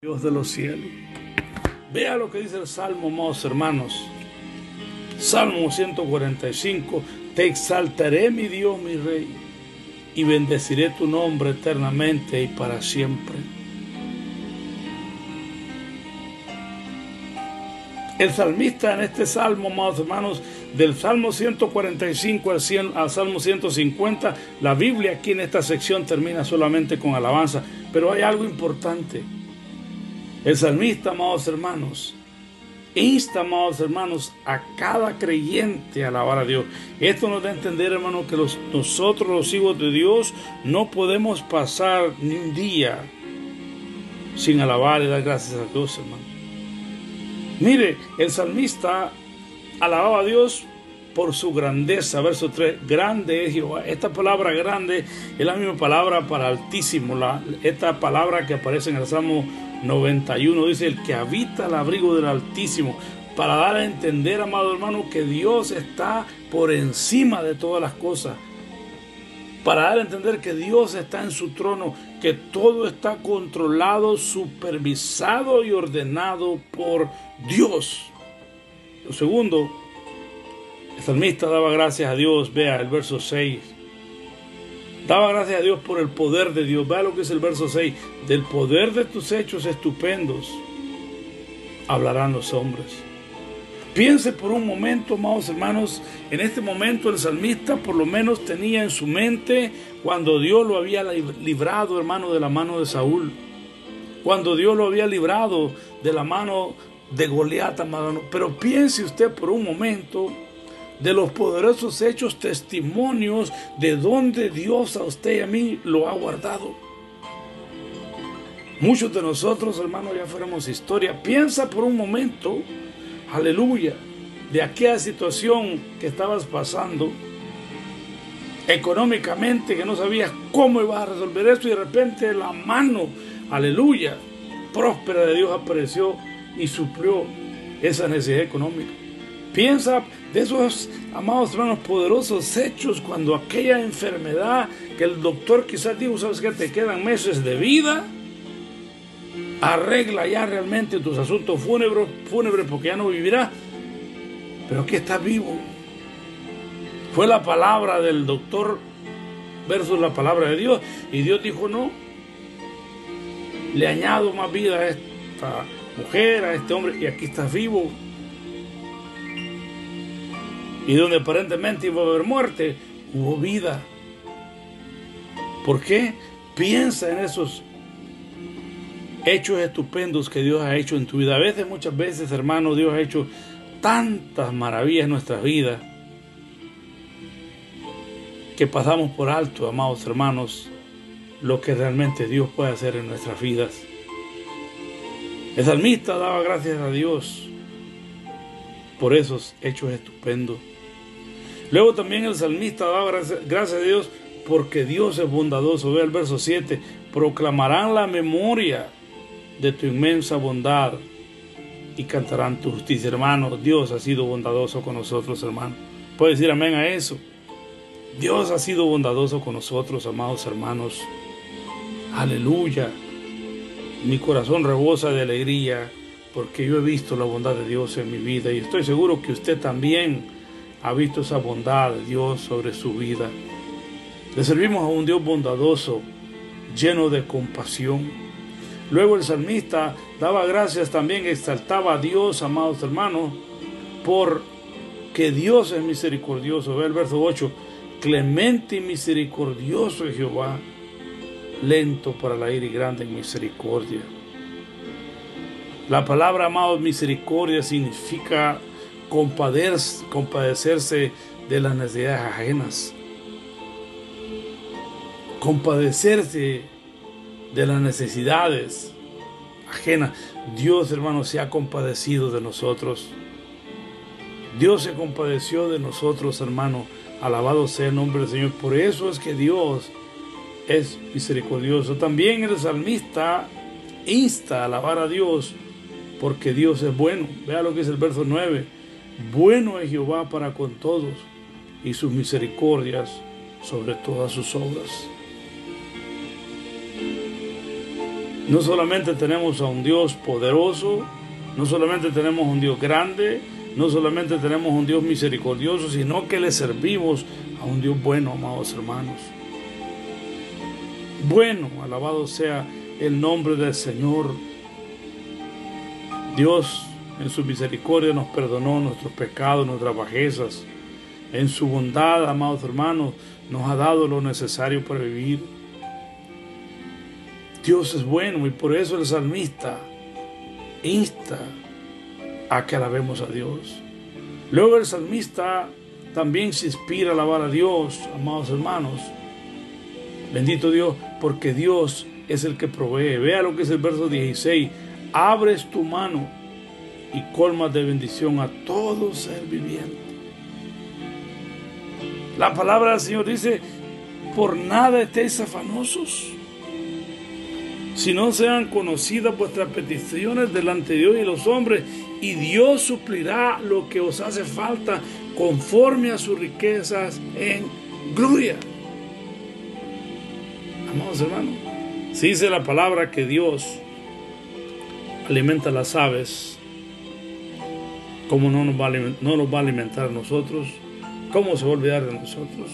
Dios de los cielos. Vea lo que dice el Salmo, amados hermanos. Salmo 145. Te exaltaré, mi Dios, mi Rey, y bendeciré tu nombre eternamente y para siempre. El salmista en este salmo, amados hermanos, del Salmo 145 al, 100, al Salmo 150, la Biblia aquí en esta sección termina solamente con alabanza, pero hay algo importante. El salmista, amados hermanos, insta, amados hermanos, a cada creyente a alabar a Dios. Esto nos da a entender, hermano, que los, nosotros, los hijos de Dios, no podemos pasar ni un día sin alabar y dar gracias a Dios, hermano. Mire, el salmista alababa a Dios por su grandeza. Verso 3, grande es Jehová. Esta palabra grande es la misma palabra para altísimo. Esta palabra que aparece en el Salmo 91 dice, el que habita el abrigo del Altísimo, para dar a entender, amado hermano, que Dios está por encima de todas las cosas. Para dar a entender que Dios está en su trono, que todo está controlado, supervisado y ordenado por Dios. Lo segundo, el salmista daba gracias a Dios, vea el verso 6. Daba gracias a Dios por el poder de Dios. Vea lo que es el verso 6. Del poder de tus hechos estupendos hablarán los hombres. Piense por un momento, amados hermanos, en este momento el salmista por lo menos tenía en su mente cuando Dios lo había librado, hermano, de la mano de Saúl. Cuando Dios lo había librado de la mano de Goliat, amado. Pero piense usted por un momento de los poderosos hechos, testimonios de donde Dios a usted y a mí lo ha guardado. Muchos de nosotros, hermanos, ya fuéramos historia. Piensa por un momento, aleluya, de aquella situación que estabas pasando económicamente, que no sabías cómo ibas a resolver esto y de repente la mano, aleluya, próspera de Dios apareció y suplió esa necesidad económica. Piensa de esos, amados hermanos, poderosos hechos cuando aquella enfermedad que el doctor quizás dijo, sabes que te quedan meses de vida, arregla ya realmente tus asuntos fúnebres, fúnebres porque ya no vivirás, pero que estás vivo. Fue la palabra del doctor versus la palabra de Dios. Y Dios dijo no, le añado más vida a esta mujer, a este hombre y aquí estás vivo y donde aparentemente iba a haber muerte, hubo vida. ¿Por qué? Piensa en esos hechos estupendos que Dios ha hecho en tu vida. A veces, muchas veces, hermano, Dios ha hecho tantas maravillas en nuestras vidas que pasamos por alto, amados hermanos, lo que realmente Dios puede hacer en nuestras vidas. El salmista daba gracias a Dios por esos hechos estupendos. Luego también el salmista daba gracias, a Dios porque Dios es bondadoso. Ve el verso 7, proclamarán la memoria de tu inmensa bondad y cantarán tu justicia. Hermano, Dios ha sido bondadoso con nosotros, hermano. Puede decir amén a eso. Dios ha sido bondadoso con nosotros, amados hermanos. Aleluya. Mi corazón rebosa de alegría porque yo he visto la bondad de Dios en mi vida y estoy seguro que usted también ha visto esa bondad de Dios sobre su vida. Le servimos a un Dios bondadoso, lleno de compasión. Luego el salmista daba gracias también, exaltaba a Dios, amados hermanos, por que Dios es misericordioso. Ve el verso 8, clemente y misericordioso es Jehová, lento para la ira y grande en misericordia. La palabra, amados, misericordia significa compadecerse de las necesidades ajenas, compadecerse de las necesidades ajenas. Dios, hermano, se ha compadecido de nosotros. Dios se compadeció de nosotros, hermano. Alabado sea el nombre del Señor. Por eso es que Dios es misericordioso. También el salmista insta a alabar a Dios porque Dios es bueno. Vea lo que es el verso 9. Bueno es Jehová para con todos y sus misericordias sobre todas sus obras. No solamente tenemos a un Dios poderoso, no solamente tenemos un Dios grande, no solamente tenemos un Dios misericordioso, sino que le servimos a un Dios bueno, amados hermanos. Bueno, alabado sea el nombre del Señor. Dios en su misericordia nos perdonó nuestros pecados, nuestras bajezas. En su bondad, amados hermanos, nos ha dado lo necesario para vivir. Dios es bueno y por eso el salmista insta a que alabemos a Dios. Luego el salmista también se inspira a alabar a Dios, amados hermanos. Bendito Dios, porque Dios es el que provee. Vea lo que es el verso 16. Abres tu mano y colmas de bendición a todo ser viviente. La palabra del Señor dice, por nada estéis afanosos si no sean conocidas vuestras peticiones delante de Dios y los hombres, y Dios suplirá lo que os hace falta conforme a sus riquezas en gloria. Amados hermanos, si dice la palabra que Dios alimenta las aves, ¿cómo no nos va a alimentar, a nosotros? ¿Cómo se va a olvidar de nosotros?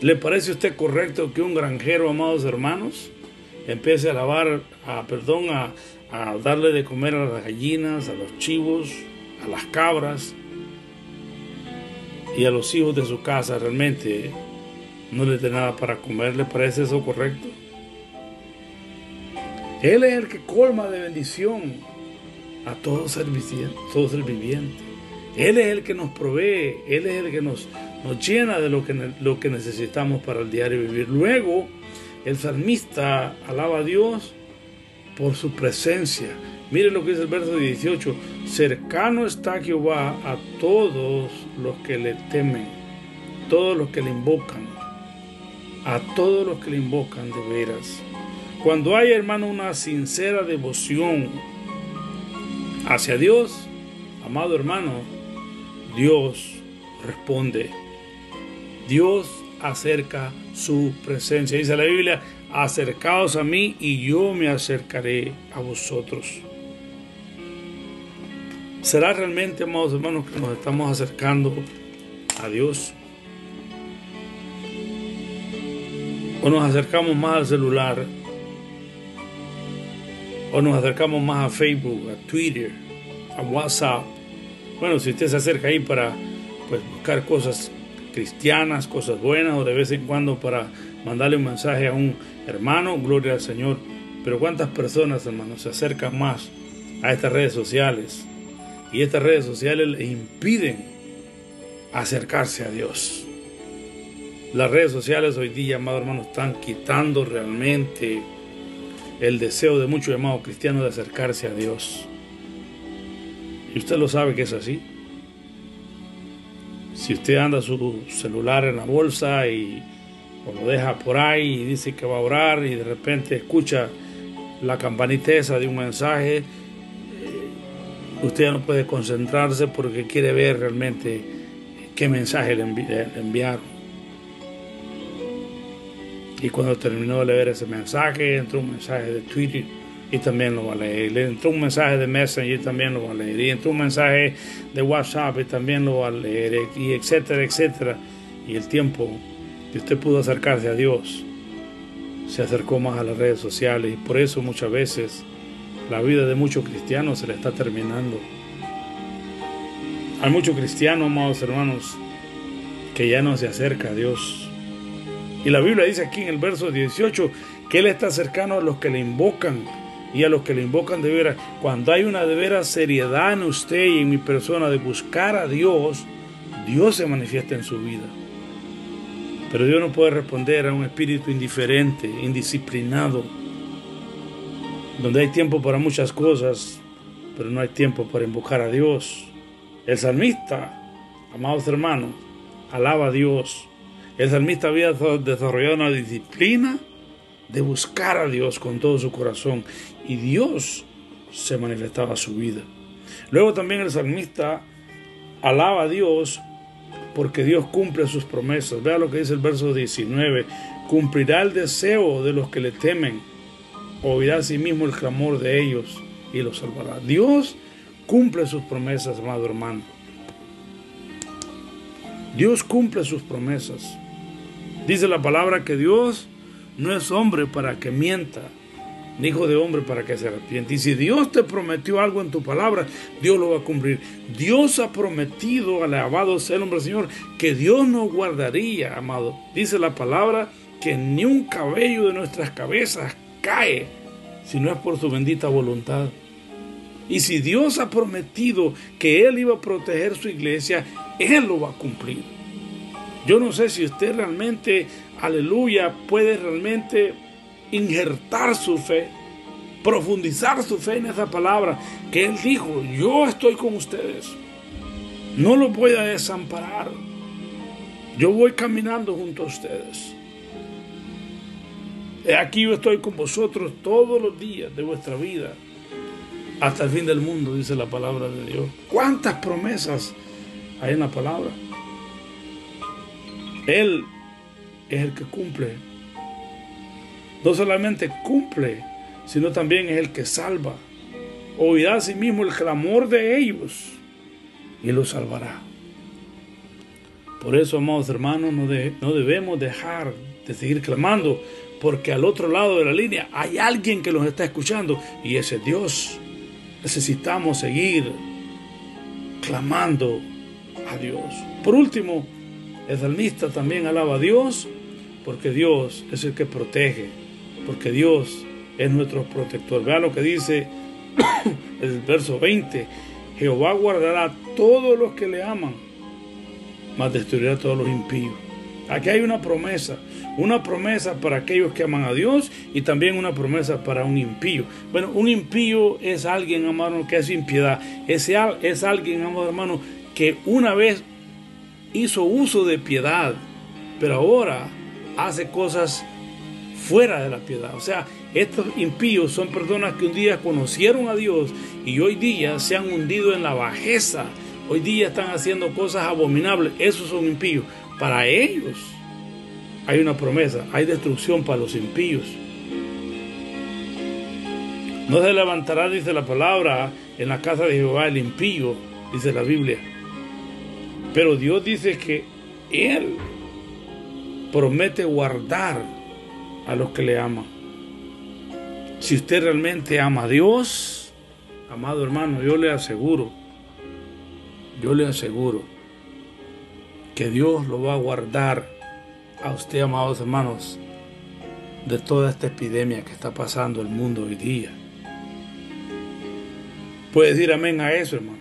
¿Le parece a usted correcto que un granjero, amados hermanos, empiece a lavar, a, perdón, a, a darle de comer a las gallinas, a los chivos, a las cabras y a los hijos de su casa realmente no les dé nada para comer, ¿le parece eso correcto? Él es el que colma de bendición a todo ser viviente. Ser viviente. Él es el que nos provee, Él es el que nos, nos llena de lo que, lo que necesitamos para el diario vivir. Luego, el salmista alaba a Dios por su presencia. Mire lo que dice el verso 18. Cercano está Jehová a todos los que le temen, todos los que le invocan, a todos los que le invocan de veras. Cuando hay, hermano, una sincera devoción hacia Dios, amado hermano, Dios responde. Dios acerca su presencia. Dice la Biblia, acercaos a mí y yo me acercaré a vosotros. ¿Será realmente, amados hermanos, que nos estamos acercando a Dios? ¿O nos acercamos más al celular? ¿O nos acercamos más a Facebook, a Twitter, a WhatsApp? Bueno, si usted se acerca ahí para pues, buscar cosas cristianas, cosas buenas o de vez en cuando para mandarle un mensaje a un hermano, gloria al Señor. Pero cuántas personas, hermanos, se acercan más a estas redes sociales y estas redes sociales les impiden acercarse a Dios. Las redes sociales hoy día, amados hermanos, están quitando realmente el deseo de muchos llamados cristianos de acercarse a Dios. Y usted lo sabe que es así. Si usted anda su celular en la bolsa y lo deja por ahí y dice que va a orar y de repente escucha la campanita de un mensaje, eh, usted no puede concentrarse porque quiere ver realmente qué mensaje le, enviaron. Y cuando terminó de leer ese mensaje, entró un mensaje de Twitter y también lo va a leer. Le entró un mensaje de Messenger y también lo va a leer. Y entró un mensaje de WhatsApp y también lo va a leer. Y etcétera, etcétera. Y el tiempo que usted pudo acercarse a Dios se acercó más a las redes sociales. Y por eso muchas veces la vida de muchos cristianos se le está terminando. Hay muchos cristianos, amados hermanos, que ya no se acerca a Dios. Y la Biblia dice aquí en el verso 18 que Él está cercano a los que le invocan y a los que le invocan de veras. Cuando hay una de veras seriedad en usted y en mi persona de buscar a Dios, Dios se manifiesta en su vida. Pero Dios no puede responder a un espíritu indiferente, indisciplinado, donde hay tiempo para muchas cosas, pero no hay tiempo para invocar a Dios. El salmista, amados hermanos, alaba a Dios. El salmista había desarrollado una disciplina de buscar a Dios con todo su corazón y Dios se manifestaba a su vida. Luego también el salmista alaba a Dios porque Dios cumple sus promesas. Vea lo que dice el verso 19. Cumplirá el deseo de los que le temen. oirá a sí mismo el clamor de ellos y los salvará. Dios cumple sus promesas, amado hermano. Dios cumple sus promesas. Dice la palabra que Dios no es hombre para que mienta, ni hijo de hombre para que se arrepiente. Y si Dios te prometió algo en tu palabra, Dios lo va a cumplir. Dios ha prometido, alabado sea el hombre Señor, que Dios nos guardaría, amado. Dice la palabra que ni un cabello de nuestras cabezas cae si no es por su bendita voluntad. Y si Dios ha prometido que Él iba a proteger su iglesia, Él lo va a cumplir. Yo no sé si usted realmente, aleluya, puede realmente injertar su fe, profundizar su fe en esa palabra que Él dijo, yo estoy con ustedes. No los voy a desamparar. Yo voy caminando junto a ustedes. Aquí yo estoy con vosotros todos los días de vuestra vida hasta el fin del mundo, dice la palabra de Dios. ¿Cuántas promesas hay en la palabra? Él es el que cumple. No solamente cumple, sino también es el que salva. Oirá a sí mismo el clamor de ellos y los salvará. Por eso, amados hermanos, no, no debemos dejar de seguir clamando, porque al otro lado de la línea hay alguien que los está escuchando y ese es Dios. Necesitamos seguir clamando a Dios. Por último, el salmista también alaba a Dios porque Dios es el que protege, porque Dios es nuestro protector. Vea lo que dice el verso 20. Jehová guardará a todos los que le aman, mas destruirá a todos los impíos. Aquí hay una promesa, una promesa para aquellos que aman a Dios y también una promesa para un impío. Bueno, un impío es alguien, hermano, que es impiedad. Es, es alguien, amado hermano, que una vez hizo uso de piedad, pero ahora hace cosas fuera de la piedad. O sea, estos impíos son personas que un día conocieron a Dios y hoy día se han hundido en la bajeza. Hoy día están haciendo cosas abominables. Esos son impíos. Para ellos hay una promesa, hay destrucción para los impíos. No se levantará, dice la palabra, en la casa de Jehová el impío, dice la Biblia. Pero Dios dice que Él promete guardar a los que le aman. Si usted realmente ama a Dios, amado hermano, yo le aseguro, yo le aseguro que Dios lo va a guardar a usted, amados hermanos, de toda esta epidemia que está pasando el mundo hoy día. Puede decir amén a eso, hermano.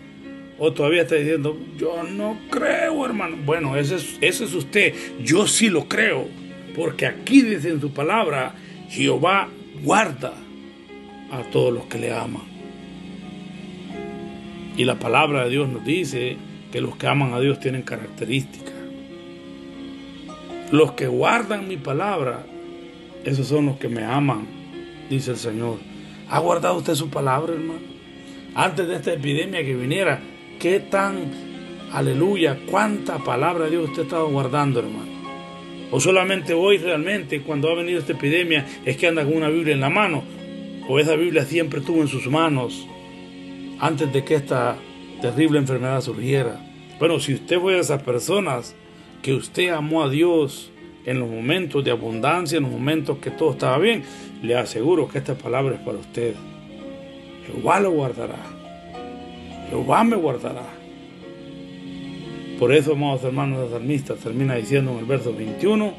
O todavía está diciendo, yo no creo, hermano. Bueno, ese es, ese es usted. Yo sí lo creo. Porque aquí dice en su palabra, Jehová guarda a todos los que le aman. Y la palabra de Dios nos dice que los que aman a Dios tienen características. Los que guardan mi palabra, esos son los que me aman, dice el Señor. ¿Ha guardado usted su palabra, hermano? Antes de esta epidemia que viniera, qué tan, aleluya, cuánta palabra de Dios usted ha estado guardando, hermano. O solamente hoy realmente, cuando ha venido esta epidemia, es que anda con una Biblia en la mano. O esa Biblia siempre estuvo en sus manos antes de que esta terrible enfermedad surgiera. Bueno, si usted fue de esas personas que usted amó a Dios en los momentos de abundancia, en los momentos que todo estaba bien, le aseguro que esta palabra es para usted. Jehová lo guardará. Jehová me guardará. Por eso, amados hermanos de salmistas, termina diciendo en el verso 21,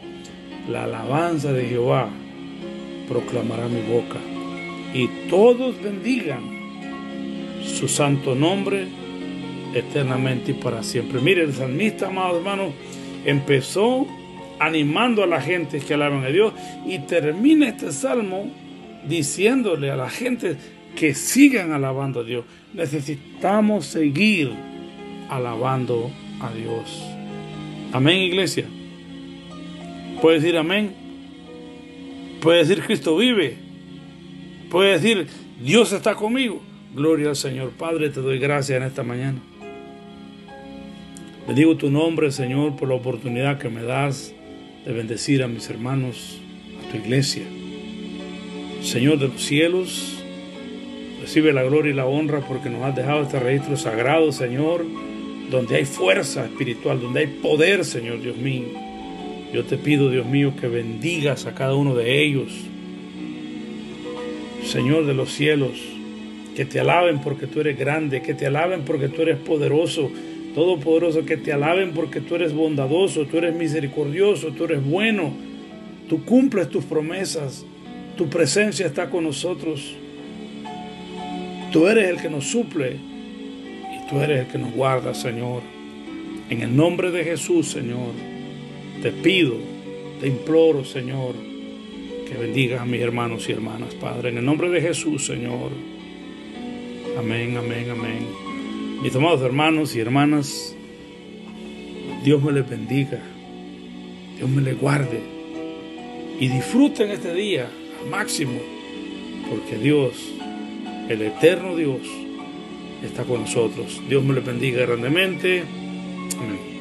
la alabanza de Jehová proclamará mi boca y todos bendigan su santo nombre eternamente y para siempre. Mire, el salmista, amados hermanos, empezó animando a la gente que alaban a Dios y termina este salmo diciéndole a la gente que sigan alabando a Dios. Necesitamos seguir alabando a Dios. Amén, iglesia. Puede decir amén. Puede decir Cristo vive. Puede decir Dios está conmigo. Gloria al Señor. Padre, te doy gracias en esta mañana. Digo tu nombre, Señor, por la oportunidad que me das de bendecir a mis hermanos, a tu iglesia. Señor de los cielos, recibe la gloria y la honra porque nos has dejado este registro sagrado, Señor, donde hay fuerza espiritual, donde hay poder, Señor Dios mío. Yo te pido, Dios mío, que bendigas a cada uno de ellos. Señor de los cielos, que te alaben porque tú eres grande, que te alaben porque tú eres poderoso, todopoderoso, que te alaben porque tú eres bondadoso, tú eres misericordioso, tú eres bueno, tú cumples tus promesas, tu presencia está con nosotros. Tú eres el que nos suple y tú eres el que nos guarda, Señor. En el nombre de Jesús, Señor, te pido, te imploro, Señor, que bendigas a mis hermanos y hermanas, Padre. En el nombre de Jesús, Señor. Amén, amén, amén. Mis amados hermanos y hermanas, Dios me les bendiga, Dios me les guarde y disfruten este día al máximo, porque Dios, el eterno Dios, está con nosotros. Dios me les bendiga grandemente. Amén.